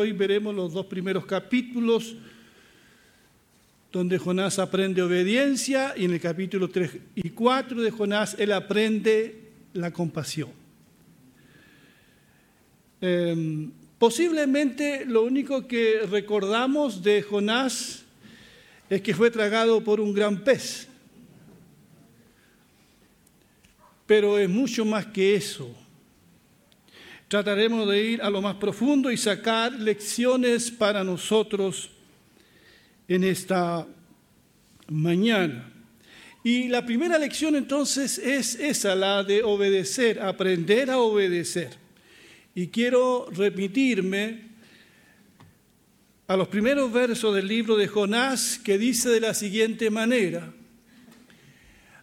Hoy veremos los dos primeros capítulos donde Jonás aprende obediencia y en el capítulo 3 y 4 de Jonás él aprende la compasión. Em, posiblemente lo único que recordamos de Jonás es que fue tragado por un gran pez. Pero es mucho más que eso. Trataremos de ir a lo más profundo y sacar lecciones para nosotros en esta mañana. Y la primera lección entonces es esa, la de obedecer, aprender a obedecer. Y quiero remitirme a los primeros versos del libro de Jonás que dice de la siguiente manera.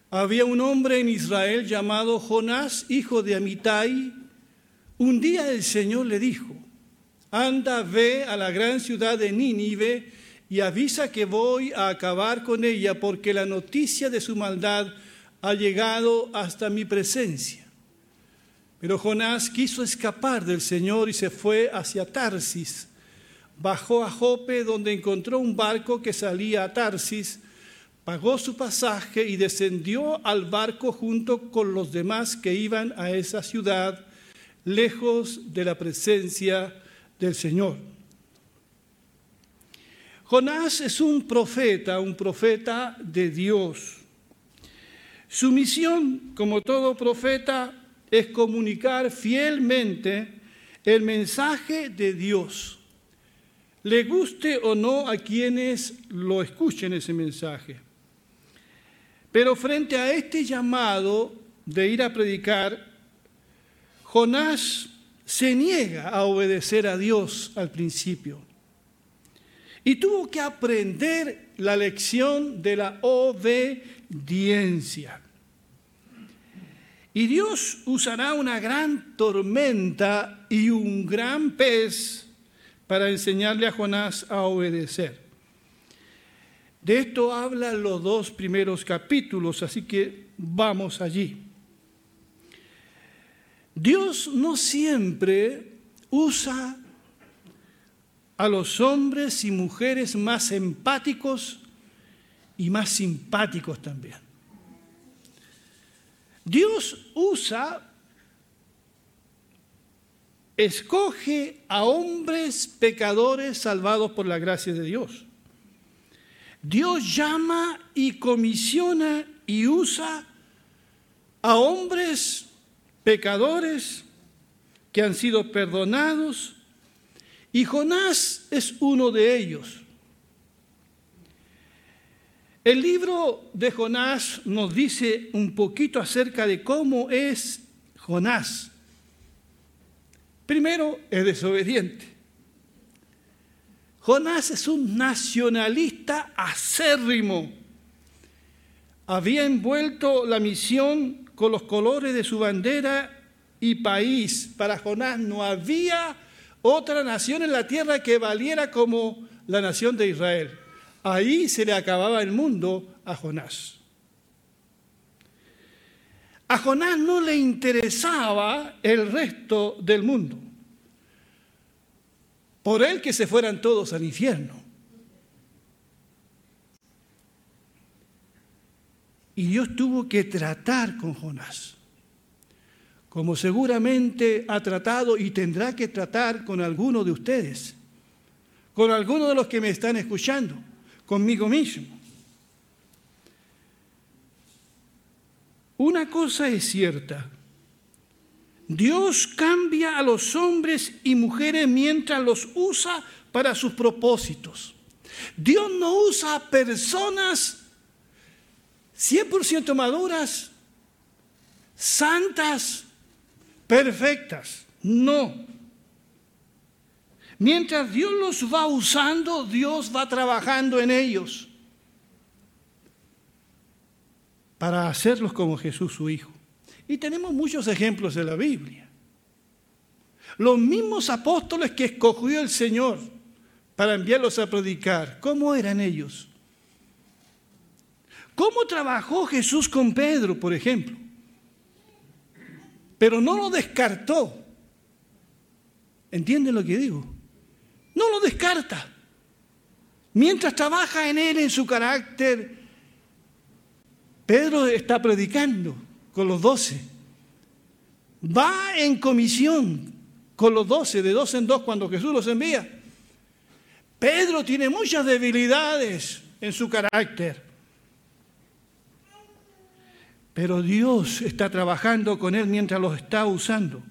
Había un hombre en Israel llamado Jonás, hijo de Amitai. Un día el Señor le dijo, anda, ve a la gran ciudad de Nínive y avisa que voy a acabar con ella porque la noticia de su maldad ha llegado hasta mi presencia. Pero Jonás quiso escapar del Señor y se fue hacia Tarsis. Bajó a Jope donde encontró un barco que salía a Tarsis, pagó su pasaje y descendió al barco junto con los demás que iban a esa ciudad, lejos de la presencia del Señor. Jonás es un profeta, un profeta de Dios. Su misión, como todo profeta, es comunicar fielmente el mensaje de Dios, le guste o no a quienes lo escuchen ese mensaje. Pero frente a este llamado de ir a predicar, Jonás se niega a obedecer a Dios al principio. Y tuvo que aprender la lección de la obediencia. Y Dios usará una gran tormenta y un gran pez para enseñarle a Jonás a obedecer. De esto hablan los dos primeros capítulos, así que vamos allí. Dios no siempre usa a los hombres y mujeres más empáticos y más simpáticos también. Dios usa, escoge a hombres pecadores salvados por la gracia de Dios. Dios llama y comisiona y usa a hombres pecadores que han sido perdonados y Jonás es uno de ellos. El libro de Jonás nos dice un poquito acerca de cómo es Jonás. Primero, es desobediente. Jonás es un nacionalista acérrimo. Había envuelto la misión con los colores de su bandera y país. Para Jonás no había otra nación en la tierra que valiera como la nación de Israel. Ahí se le acababa el mundo a Jonás. A Jonás no le interesaba el resto del mundo. Por él que se fueran todos al infierno. Y Dios tuvo que tratar con Jonás como seguramente ha tratado y tendrá que tratar con alguno de ustedes, con alguno de los que me están escuchando, conmigo mismo. Una cosa es cierta, Dios cambia a los hombres y mujeres mientras los usa para sus propósitos. Dios no usa personas 100% maduras, santas, perfectas. No. Mientras Dios los va usando, Dios va trabajando en ellos para hacerlos como Jesús su Hijo. Y tenemos muchos ejemplos de la Biblia. Los mismos apóstoles que escogió el Señor para enviarlos a predicar, ¿cómo eran ellos? ¿Cómo trabajó Jesús con Pedro, por ejemplo? pero no lo descartó. ¿Entienden lo que digo? carta. Mientras trabaja en él, en su carácter, Pedro está predicando con los doce. Va en comisión con los doce, de dos en dos, cuando Jesús los envía. Pedro tiene muchas debilidades en su carácter. Pero Dios está trabajando con él mientras los está usando.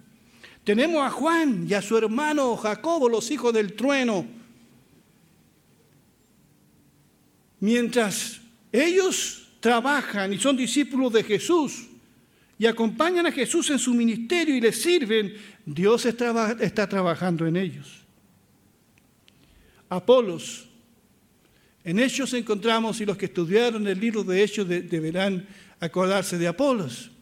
Tenemos a Juan y a su hermano Jacobo, los hijos del trueno. Mientras ellos trabajan y son discípulos de Jesús y acompañan a Jesús en su ministerio y le sirven, Dios está, está trabajando en ellos. Apolos. En Hechos encontramos, y los que estudiaron el libro de Hechos deberán acordarse de Apolos.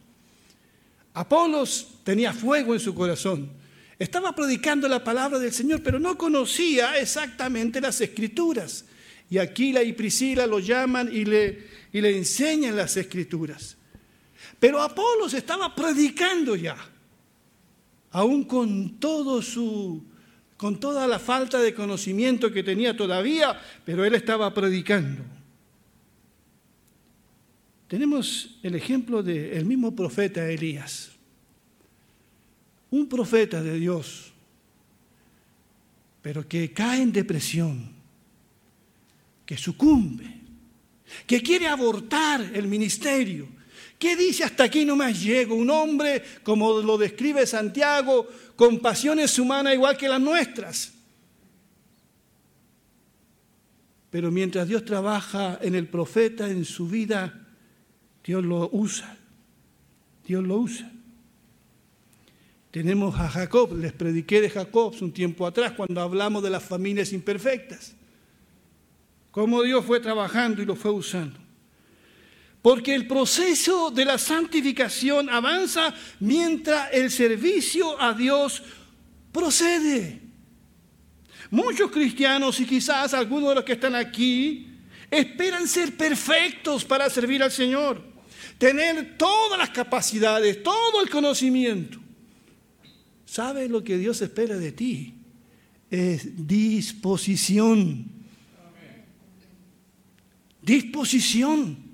Apolos tenía fuego en su corazón. Estaba predicando la palabra del Señor, pero no conocía exactamente las escrituras. Y Aquila y Priscila lo llaman y le, y le enseñan las escrituras. Pero Apolos estaba predicando ya, aún con todo su, con toda la falta de conocimiento que tenía todavía, pero él estaba predicando. Tenemos el ejemplo del mismo profeta Elías. Un profeta de Dios, pero que cae en depresión, que sucumbe, que quiere abortar el ministerio. ¿Qué dice hasta aquí no más llego? Un hombre, como lo describe Santiago, con pasiones humanas igual que las nuestras. Pero mientras Dios trabaja en el profeta, en su vida, Dios lo usa. Dios lo usa. Tenemos a Jacob, les prediqué de Jacob un tiempo atrás cuando hablamos de las familias imperfectas. Cómo Dios fue trabajando y lo fue usando. Porque el proceso de la santificación avanza mientras el servicio a Dios procede. Muchos cristianos y quizás algunos de los que están aquí esperan ser perfectos para servir al Señor tener todas las capacidades, todo el conocimiento. ¿Sabes lo que Dios espera de ti? Es disposición. Disposición.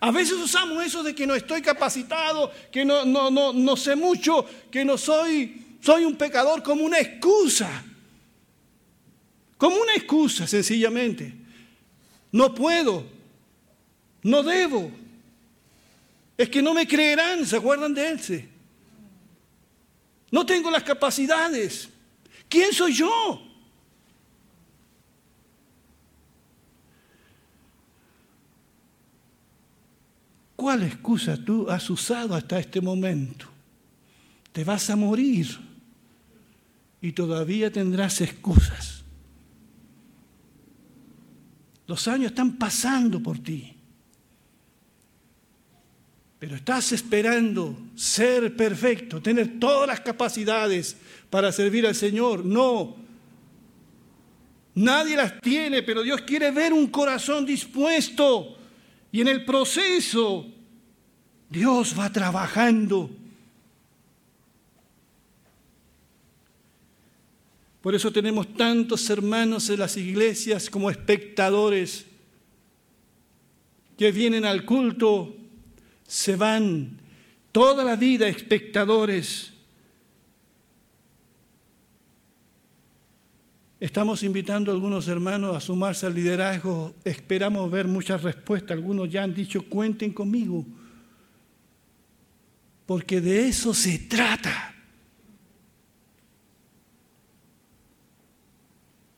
A veces usamos eso de que no estoy capacitado, que no, no, no, no sé mucho, que no soy, soy un pecador como una excusa. Como una excusa, sencillamente. No puedo, no debo, es que no me creerán, ¿se acuerdan de él? No tengo las capacidades. ¿Quién soy yo? ¿Cuál excusa tú has usado hasta este momento? Te vas a morir y todavía tendrás excusas. Los años están pasando por ti pero estás esperando ser perfecto, tener todas las capacidades para servir al Señor. No. Nadie las tiene, pero Dios quiere ver un corazón dispuesto. Y en el proceso, Dios va trabajando. Por eso tenemos tantos hermanos en las iglesias como espectadores que vienen al culto se van toda la vida espectadores. Estamos invitando a algunos hermanos a sumarse al liderazgo. Esperamos ver muchas respuestas. Algunos ya han dicho, cuenten conmigo. Porque de eso se trata.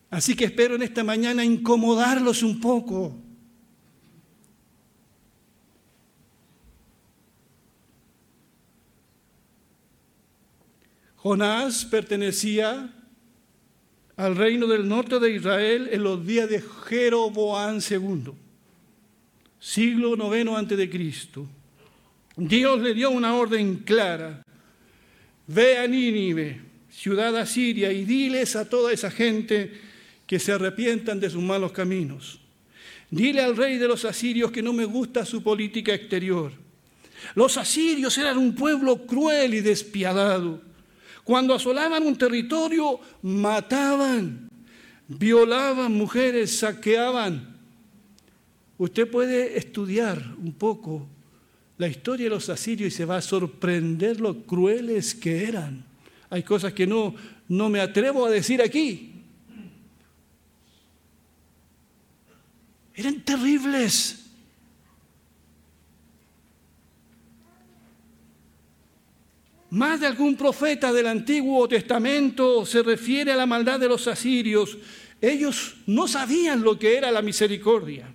Así que espero en esta mañana incomodarlos un poco. Jonás pertenecía al reino del norte de Israel en los días de Jeroboán II, siglo noveno antes de Cristo. Dios le dio una orden clara. Ve a Nínive, ciudad asiria, y diles a toda esa gente que se arrepientan de sus malos caminos. Dile al rey de los asirios que no me gusta su política exterior. Los asirios eran un pueblo cruel y despiadado. Cuando asolaban un territorio, mataban. violaban mujeres, saqueaban. Usted puede estudiar un poco la historia de los asirios y se va a sorprender lo crueles que eran. Hay cosas que no, no me atrevo a decir aquí. Eran terribles. Más de algún profeta del Antiguo Testamento se refiere a la maldad de los asirios. Ellos no sabían lo que era la misericordia.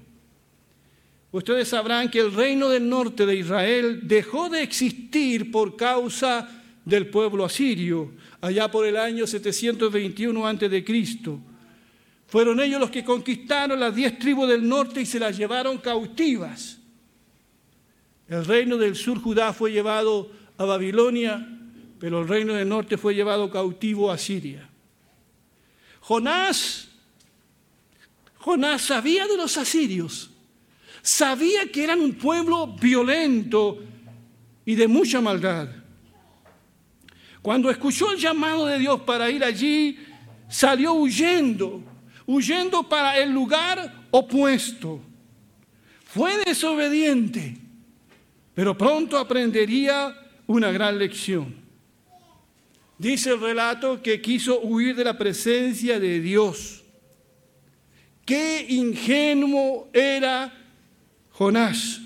Ustedes sabrán que el reino del norte de Israel dejó de existir por causa del pueblo asirio, allá por el año 721 a.C. Fueron ellos los que conquistaron las diez tribus del norte y se las llevaron cautivas. El reino del sur Judá fue llevado a Babilonia, pero el reino del norte fue llevado cautivo a Siria. Jonás, Jonás sabía de los asirios, sabía que eran un pueblo violento y de mucha maldad. Cuando escuchó el llamado de Dios para ir allí, salió huyendo, huyendo para el lugar opuesto. Fue desobediente, pero pronto aprendería una gran lección. Dice el relato que quiso huir de la presencia de Dios. Qué ingenuo era Jonás.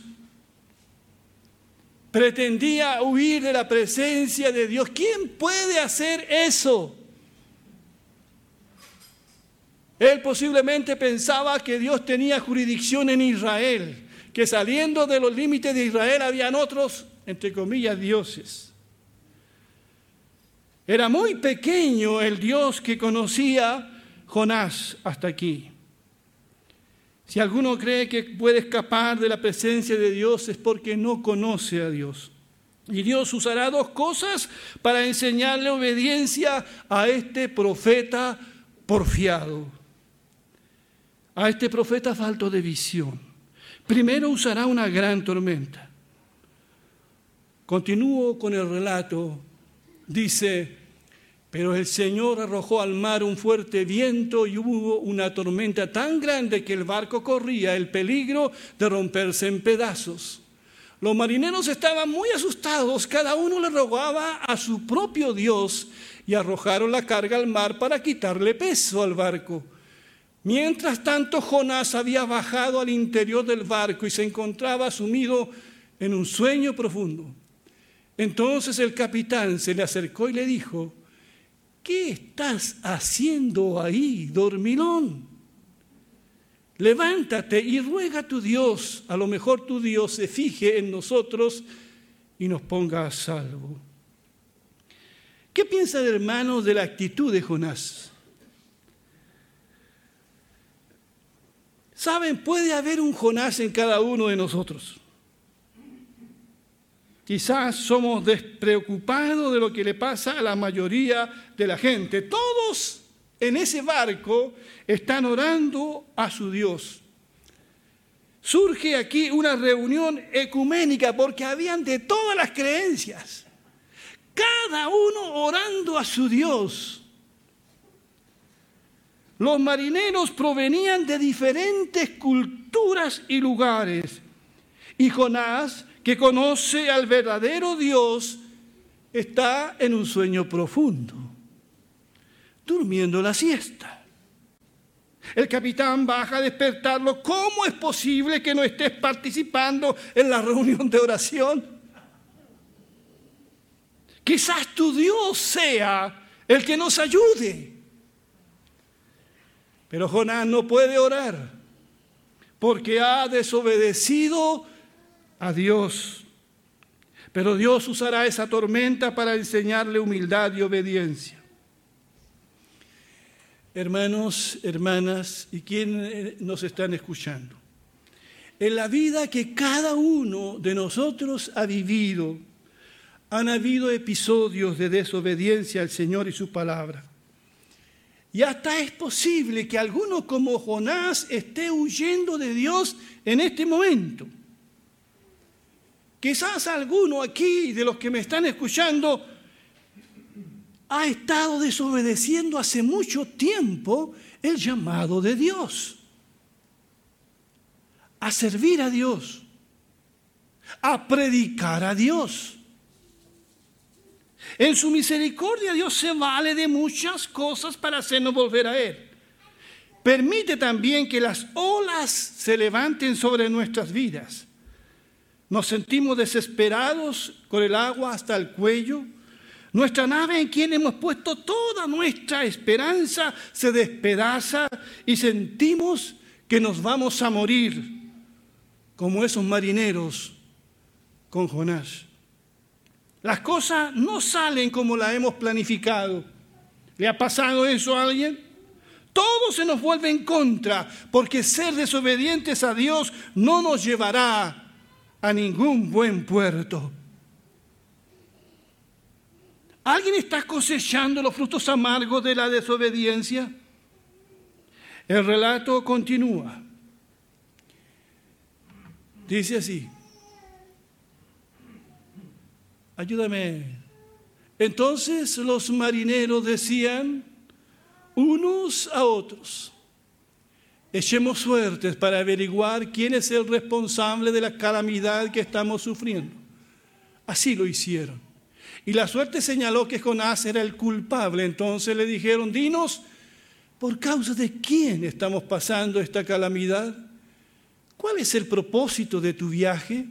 Pretendía huir de la presencia de Dios. ¿Quién puede hacer eso? Él posiblemente pensaba que Dios tenía jurisdicción en Israel, que saliendo de los límites de Israel habían otros entre comillas, dioses. Era muy pequeño el Dios que conocía Jonás hasta aquí. Si alguno cree que puede escapar de la presencia de Dios es porque no conoce a Dios. Y Dios usará dos cosas para enseñarle obediencia a este profeta porfiado, a este profeta falto de visión. Primero usará una gran tormenta. Continúo con el relato. Dice, pero el Señor arrojó al mar un fuerte viento y hubo una tormenta tan grande que el barco corría el peligro de romperse en pedazos. Los marineros estaban muy asustados, cada uno le rogaba a su propio Dios y arrojaron la carga al mar para quitarle peso al barco. Mientras tanto, Jonás había bajado al interior del barco y se encontraba sumido en un sueño profundo. Entonces el capitán se le acercó y le dijo, ¿qué estás haciendo ahí, dormilón? Levántate y ruega a tu Dios, a lo mejor tu Dios se fije en nosotros y nos ponga a salvo. ¿Qué piensa el hermano de la actitud de Jonás? Saben, puede haber un Jonás en cada uno de nosotros. Quizás somos despreocupados de lo que le pasa a la mayoría de la gente. Todos en ese barco están orando a su Dios. Surge aquí una reunión ecuménica porque habían de todas las creencias, cada uno orando a su Dios. Los marineros provenían de diferentes culturas y lugares. Y Jonás que conoce al verdadero Dios, está en un sueño profundo, durmiendo la siesta. El capitán baja a despertarlo. ¿Cómo es posible que no estés participando en la reunión de oración? Quizás tu Dios sea el que nos ayude. Pero Jonás no puede orar porque ha desobedecido a Dios. Pero Dios usará esa tormenta para enseñarle humildad y obediencia. Hermanos, hermanas y quienes nos están escuchando, en la vida que cada uno de nosotros ha vivido, han habido episodios de desobediencia al Señor y su palabra. Y hasta es posible que alguno como Jonás esté huyendo de Dios en este momento. Quizás alguno aquí de los que me están escuchando ha estado desobedeciendo hace mucho tiempo el llamado de Dios. A servir a Dios. A predicar a Dios. En su misericordia Dios se vale de muchas cosas para hacernos volver a Él. Permite también que las olas se levanten sobre nuestras vidas. Nos sentimos desesperados con el agua hasta el cuello. Nuestra nave en quien hemos puesto toda nuestra esperanza se despedaza y sentimos que nos vamos a morir como esos marineros con Jonás. Las cosas no salen como las hemos planificado. ¿Le ha pasado eso a alguien? Todo se nos vuelve en contra, porque ser desobedientes a Dios no nos llevará a ningún buen puerto. ¿Alguien está cosechando los frutos amargos de la desobediencia? El relato continúa. Dice así, ayúdame. Entonces los marineros decían unos a otros, echemos suertes para averiguar quién es el responsable de la calamidad que estamos sufriendo. Así lo hicieron. Y la suerte señaló que Jonás era el culpable. Entonces le dijeron, dinos, ¿por causa de quién estamos pasando esta calamidad? ¿Cuál es el propósito de tu viaje?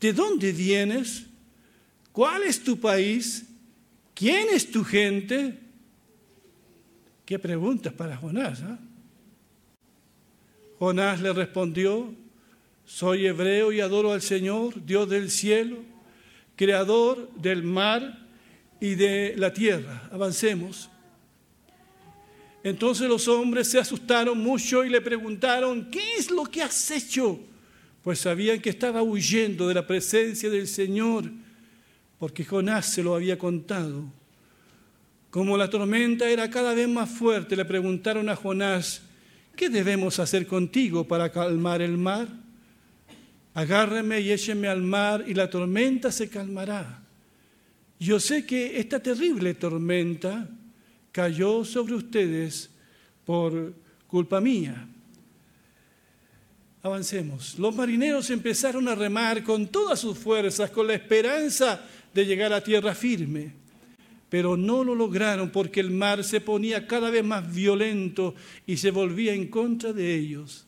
¿De dónde vienes? ¿Cuál es tu país? ¿Quién es tu gente? Qué preguntas para Jonás. ¿ah? Jonás le respondió, soy hebreo y adoro al Señor, Dios del cielo, creador del mar y de la tierra. Avancemos. Entonces los hombres se asustaron mucho y le preguntaron, ¿qué es lo que has hecho? Pues sabían que estaba huyendo de la presencia del Señor porque Jonás se lo había contado. Como la tormenta era cada vez más fuerte, le preguntaron a Jonás, ¿qué debemos hacer contigo para calmar el mar? Agárreme y écheme al mar y la tormenta se calmará. Yo sé que esta terrible tormenta cayó sobre ustedes por culpa mía. Avancemos. Los marineros empezaron a remar con todas sus fuerzas, con la esperanza de llegar a tierra firme, pero no lo lograron porque el mar se ponía cada vez más violento y se volvía en contra de ellos.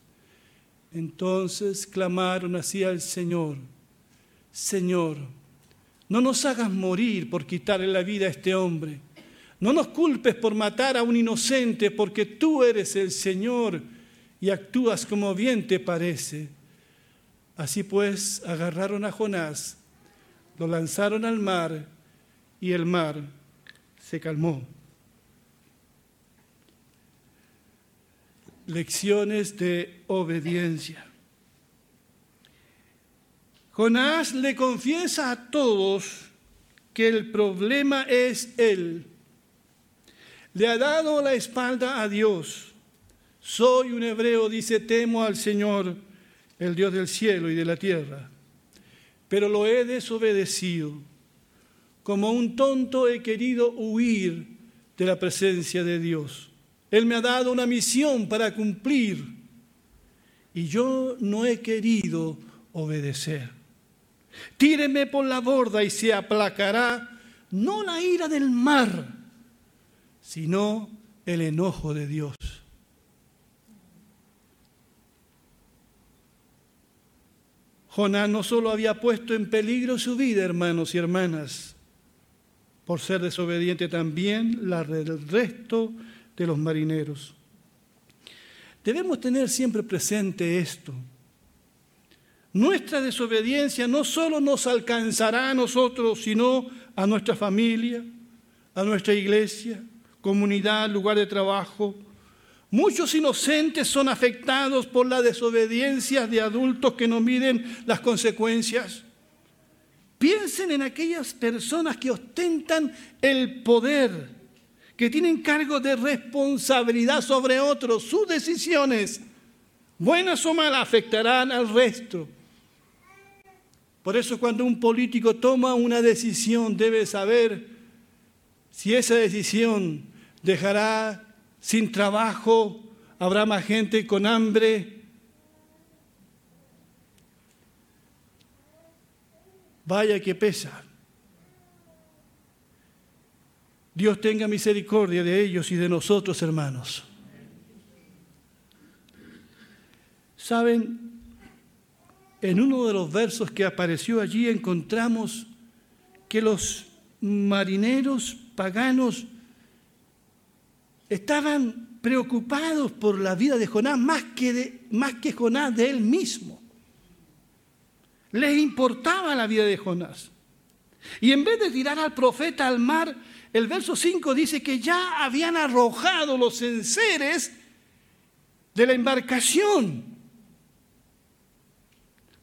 Entonces clamaron así al Señor, Señor, no nos hagas morir por quitarle la vida a este hombre, no nos culpes por matar a un inocente, porque tú eres el Señor y actúas como bien te parece. Así pues, agarraron a Jonás lo lanzaron al mar y el mar se calmó. Lecciones de obediencia. Jonás le confiesa a todos que el problema es él. Le ha dado la espalda a Dios. Soy un hebreo, dice, temo al Señor, el Dios del cielo y de la tierra pero lo he desobedecido. Como un tonto he querido huir de la presencia de Dios. Él me ha dado una misión para cumplir y yo no he querido obedecer. Tíreme por la borda y se aplacará no la ira del mar, sino el enojo de Dios. Jonás no solo había puesto en peligro su vida, hermanos y hermanas, por ser desobediente también la del resto de los marineros. Debemos tener siempre presente esto. Nuestra desobediencia no solo nos alcanzará a nosotros, sino a nuestra familia, a nuestra iglesia, comunidad, lugar de trabajo, Muchos inocentes son afectados por la desobediencia de adultos que no miden las consecuencias. Piensen en aquellas personas que ostentan el poder, que tienen cargo de responsabilidad sobre otros. Sus decisiones, buenas o malas, afectarán al resto. Por eso cuando un político toma una decisión debe saber si esa decisión dejará sin trabajo, habrá más gente con hambre. Vaya que pesa. Dios tenga misericordia de ellos y de nosotros, hermanos. Saben, en uno de los versos que apareció allí encontramos que los marineros paganos estaban preocupados por la vida de Jonás más que, más que Jonás de él mismo. Les importaba la vida de Jonás. Y en vez de tirar al profeta al mar, el verso 5 dice que ya habían arrojado los enseres de la embarcación,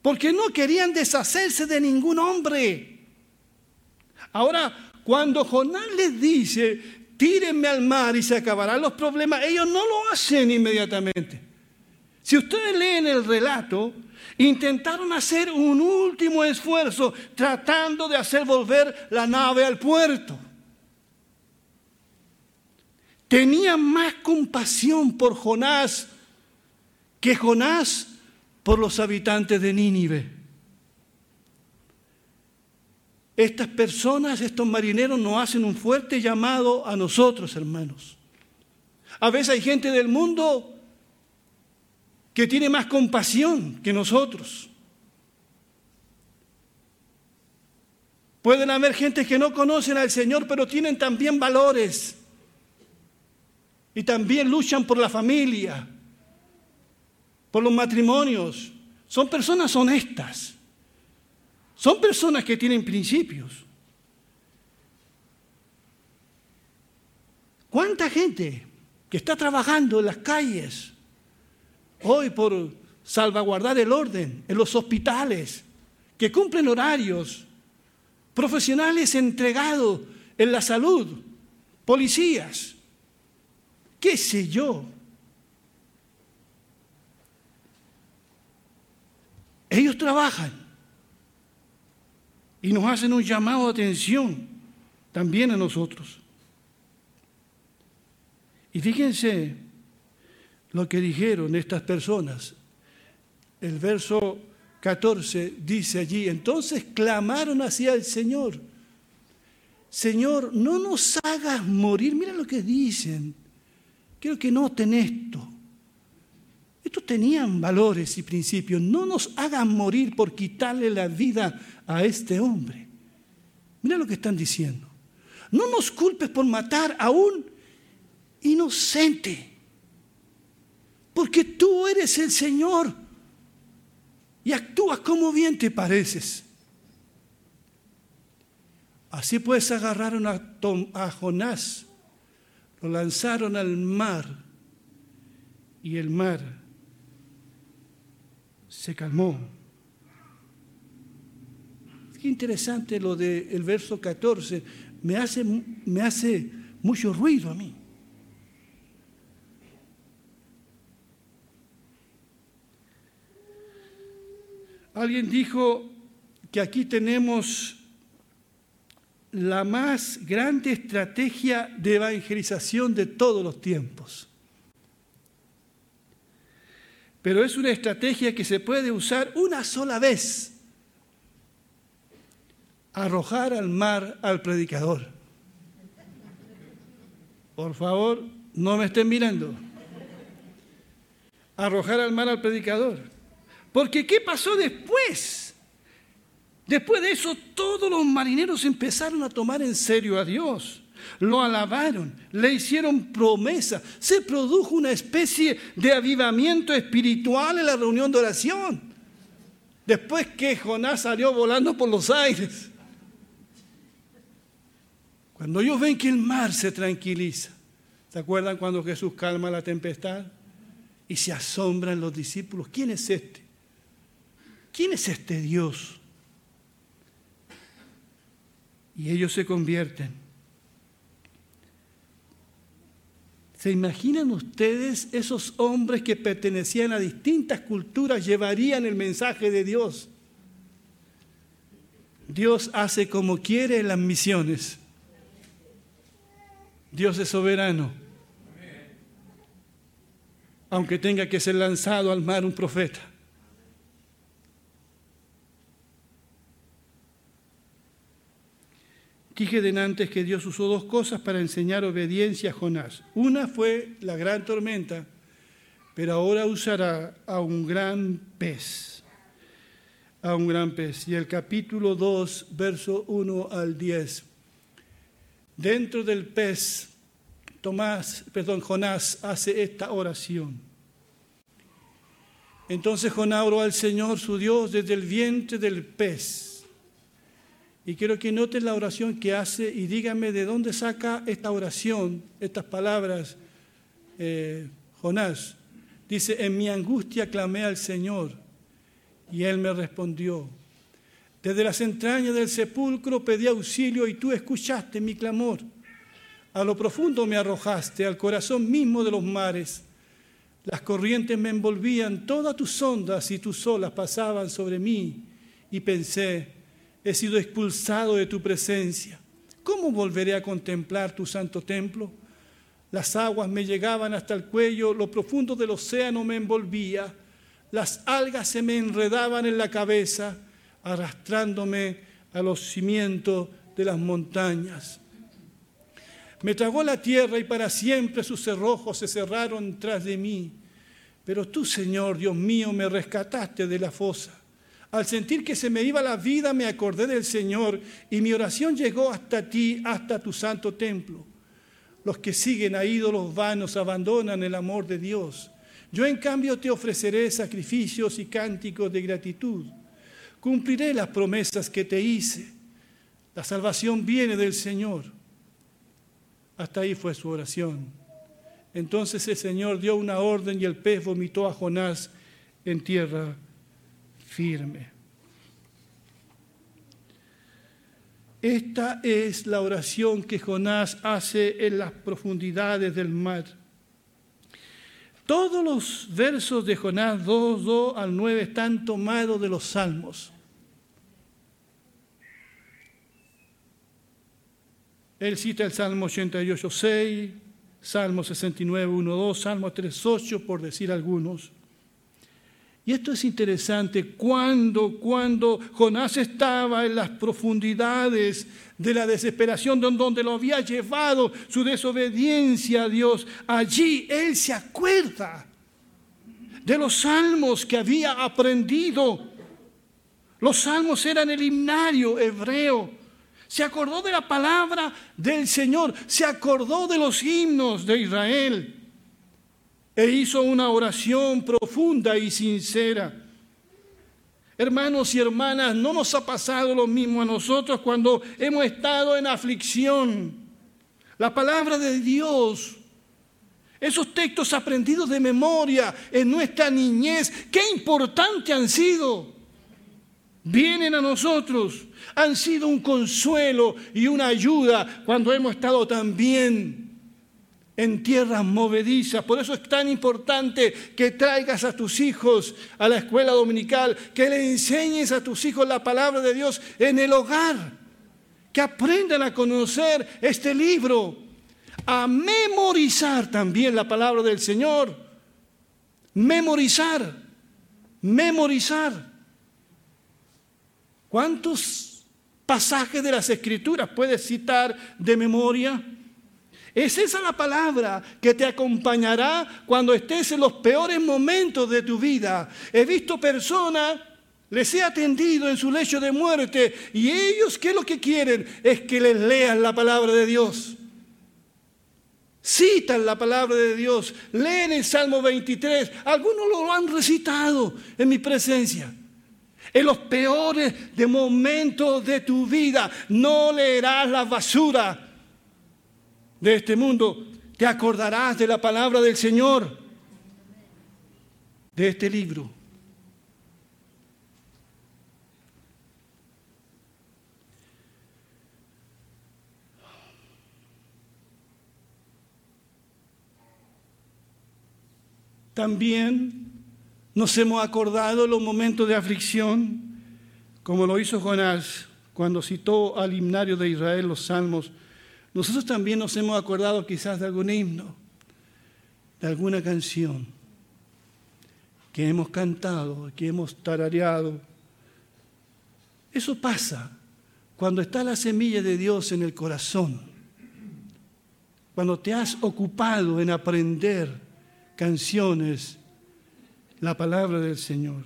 porque no querían deshacerse de ningún hombre. Ahora, cuando Jonás les dice, tírenme al mar y se acabarán los problemas, ellos no lo hacen inmediatamente. Si ustedes leen el relato, intentaron hacer un último esfuerzo tratando de hacer volver la nave al puerto. Tenían más compasión por Jonás que Jonás por los habitantes de Nínive. Estas personas, estos marineros nos hacen un fuerte llamado a nosotros, hermanos. A veces hay gente del mundo que tiene más compasión que nosotros. Pueden haber gente que no conocen al Señor, pero tienen también valores. Y también luchan por la familia, por los matrimonios. Son personas honestas. Son personas que tienen principios. ¿Cuánta gente que está trabajando en las calles hoy por salvaguardar el orden en los hospitales, que cumplen horarios, profesionales entregados en la salud, policías, qué sé yo. Ellos trabajan y nos hacen un llamado de atención también a nosotros. Y fíjense lo que dijeron estas personas. El verso 14 dice allí, entonces clamaron hacia el Señor, Señor, no nos hagas morir. Mira lo que dicen. Quiero que noten esto. Estos tenían valores y principios. No nos hagan morir por quitarle la vida a este hombre. Mira lo que están diciendo. No nos culpes por matar a un inocente. Porque tú eres el Señor y actúas como bien te pareces. Así pues agarraron a, a Jonás lo lanzaron al mar y el mar se calmó. Qué interesante lo del verso 14, me hace, me hace mucho ruido a mí. Alguien dijo que aquí tenemos la más grande estrategia de evangelización de todos los tiempos. Pero es una estrategia que se puede usar una sola vez. Arrojar al mar al predicador. Por favor, no me estén mirando. Arrojar al mar al predicador. Porque ¿qué pasó después? Después de eso, todos los marineros empezaron a tomar en serio a Dios. Lo alabaron, le hicieron promesa. Se produjo una especie de avivamiento espiritual en la reunión de oración. Después que Jonás salió volando por los aires. Cuando ellos ven que el mar se tranquiliza, ¿se acuerdan cuando Jesús calma la tempestad? Y se asombran los discípulos. ¿Quién es este? ¿Quién es este Dios? y ellos se convierten. ¿Se imaginan ustedes esos hombres que pertenecían a distintas culturas llevarían el mensaje de Dios? Dios hace como quiere en las misiones. Dios es soberano. Aunque tenga que ser lanzado al mar un profeta. Dije antes que Dios usó dos cosas para enseñar obediencia a Jonás. Una fue la gran tormenta, pero ahora usará a un gran pez. A un gran pez. Y el capítulo 2, verso 1 al 10. Dentro del pez, Tomás, perdón, Jonás hace esta oración. Entonces Jonás oró al Señor su Dios desde el vientre del pez y quiero que noten la oración que hace y díganme de dónde saca esta oración, estas palabras, eh, Jonás. Dice, en mi angustia clamé al Señor y Él me respondió. Desde las entrañas del sepulcro pedí auxilio y tú escuchaste mi clamor. A lo profundo me arrojaste, al corazón mismo de los mares. Las corrientes me envolvían, todas tus ondas y tus olas pasaban sobre mí. Y pensé, he sido expulsado de tu presencia. ¿Cómo volveré a contemplar tu santo templo? Las aguas me llegaban hasta el cuello, lo profundo del océano me envolvía, las algas se me enredaban en la cabeza, arrastrándome a los cimientos de las montañas. Me tragó la tierra y para siempre sus cerrojos se cerraron tras de mí. Pero tú, Señor, Dios mío, me rescataste de la fosa. Al sentir que se me iba la vida, me acordé del Señor y mi oración llegó hasta ti, hasta tu santo templo. Los que siguen a ídolos vanos abandonan el amor de Dios. Yo en cambio te ofreceré sacrificios y cánticos de gratitud. Cumpliré las promesas que te hice. La salvación viene del Señor. Hasta ahí fue su oración. Entonces el Señor dio una orden y el pez vomitó a Jonás en tierra firme. Esta es la oración que Jonás hace en las profundidades del mar. Todos los versos de Jonás 2, 2 al 9 están tomados de los salmos. Él cita el Salmo 88, 6, Salmo 69, 1, 2, Salmo 3, 8, por decir algunos. Y esto es interesante, cuando, cuando Jonás estaba en las profundidades de la desesperación donde lo había llevado su desobediencia a Dios, allí él se acuerda de los salmos que había aprendido. Los salmos eran el himnario hebreo. Se acordó de la palabra del Señor, se acordó de los himnos de Israel e hizo una oración profunda y sincera. Hermanos y hermanas, no nos ha pasado lo mismo a nosotros cuando hemos estado en aflicción. La palabra de Dios, esos textos aprendidos de memoria en nuestra niñez, qué importante han sido. Vienen a nosotros, han sido un consuelo y una ayuda cuando hemos estado tan bien en tierras movedizas. Por eso es tan importante que traigas a tus hijos a la escuela dominical, que le enseñes a tus hijos la palabra de Dios en el hogar, que aprendan a conocer este libro, a memorizar también la palabra del Señor. Memorizar, memorizar. ¿Cuántos pasajes de las escrituras puedes citar de memoria? Es esa la palabra que te acompañará cuando estés en los peores momentos de tu vida. He visto personas, les he atendido en su lecho de muerte y ellos, ¿qué es lo que quieren? Es que les lean la palabra de Dios. Citan la palabra de Dios, leen el Salmo 23, algunos lo han recitado en mi presencia. En los peores de momentos de tu vida no leerás la basura de este mundo, te acordarás de la palabra del Señor, de este libro. También nos hemos acordado los momentos de aflicción, como lo hizo Jonás cuando citó al himnario de Israel los salmos nosotros también nos hemos acordado quizás de algún himno, de alguna canción que hemos cantado, que hemos tarareado. Eso pasa cuando está la semilla de Dios en el corazón, cuando te has ocupado en aprender canciones, la palabra del Señor.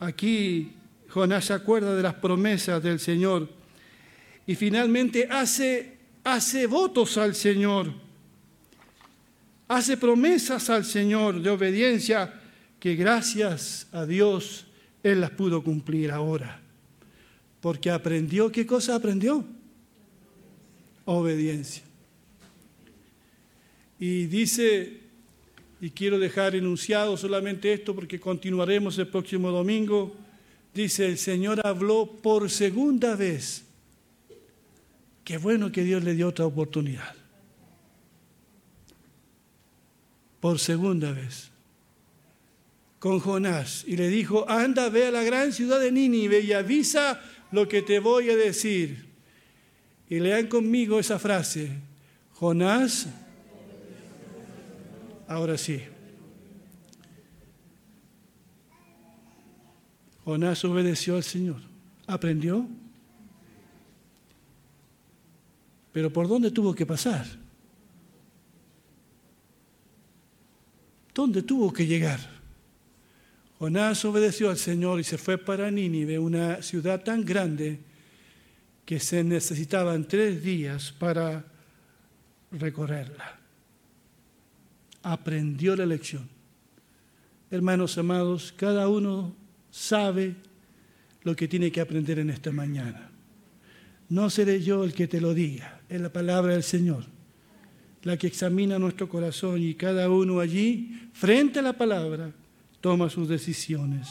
Aquí Jonás se acuerda de las promesas del Señor y finalmente hace, hace votos al Señor, hace promesas al Señor de obediencia que gracias a Dios Él las pudo cumplir ahora. Porque aprendió, ¿qué cosa aprendió? Obediencia. Y dice, y quiero dejar enunciado solamente esto porque continuaremos el próximo domingo, dice, el Señor habló por segunda vez Qué bueno que Dios le dio otra oportunidad. Por segunda vez. Con Jonás. Y le dijo, anda, ve a la gran ciudad de Nínive y avisa lo que te voy a decir. Y lean conmigo esa frase. Jonás, ahora sí. Jonás obedeció al Señor. ¿Aprendió? Pero ¿por dónde tuvo que pasar? ¿Dónde tuvo que llegar? Jonás obedeció al Señor y se fue para Nínive, una ciudad tan grande que se necesitaban tres días para recorrerla. Aprendió la lección. Hermanos amados, cada uno sabe lo que tiene que aprender en esta mañana. No seré yo el que te lo diga es la palabra del Señor, la que examina nuestro corazón y cada uno allí, frente a la palabra, toma sus decisiones.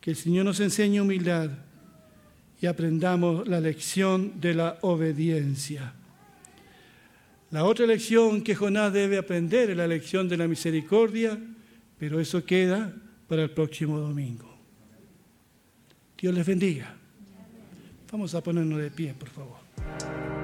Que el Señor nos enseñe humildad y aprendamos la lección de la obediencia. La otra lección que Jonás debe aprender es la lección de la misericordia, pero eso queda para el próximo domingo. Dios les bendiga. Vamos a ponernos de pie, por favor.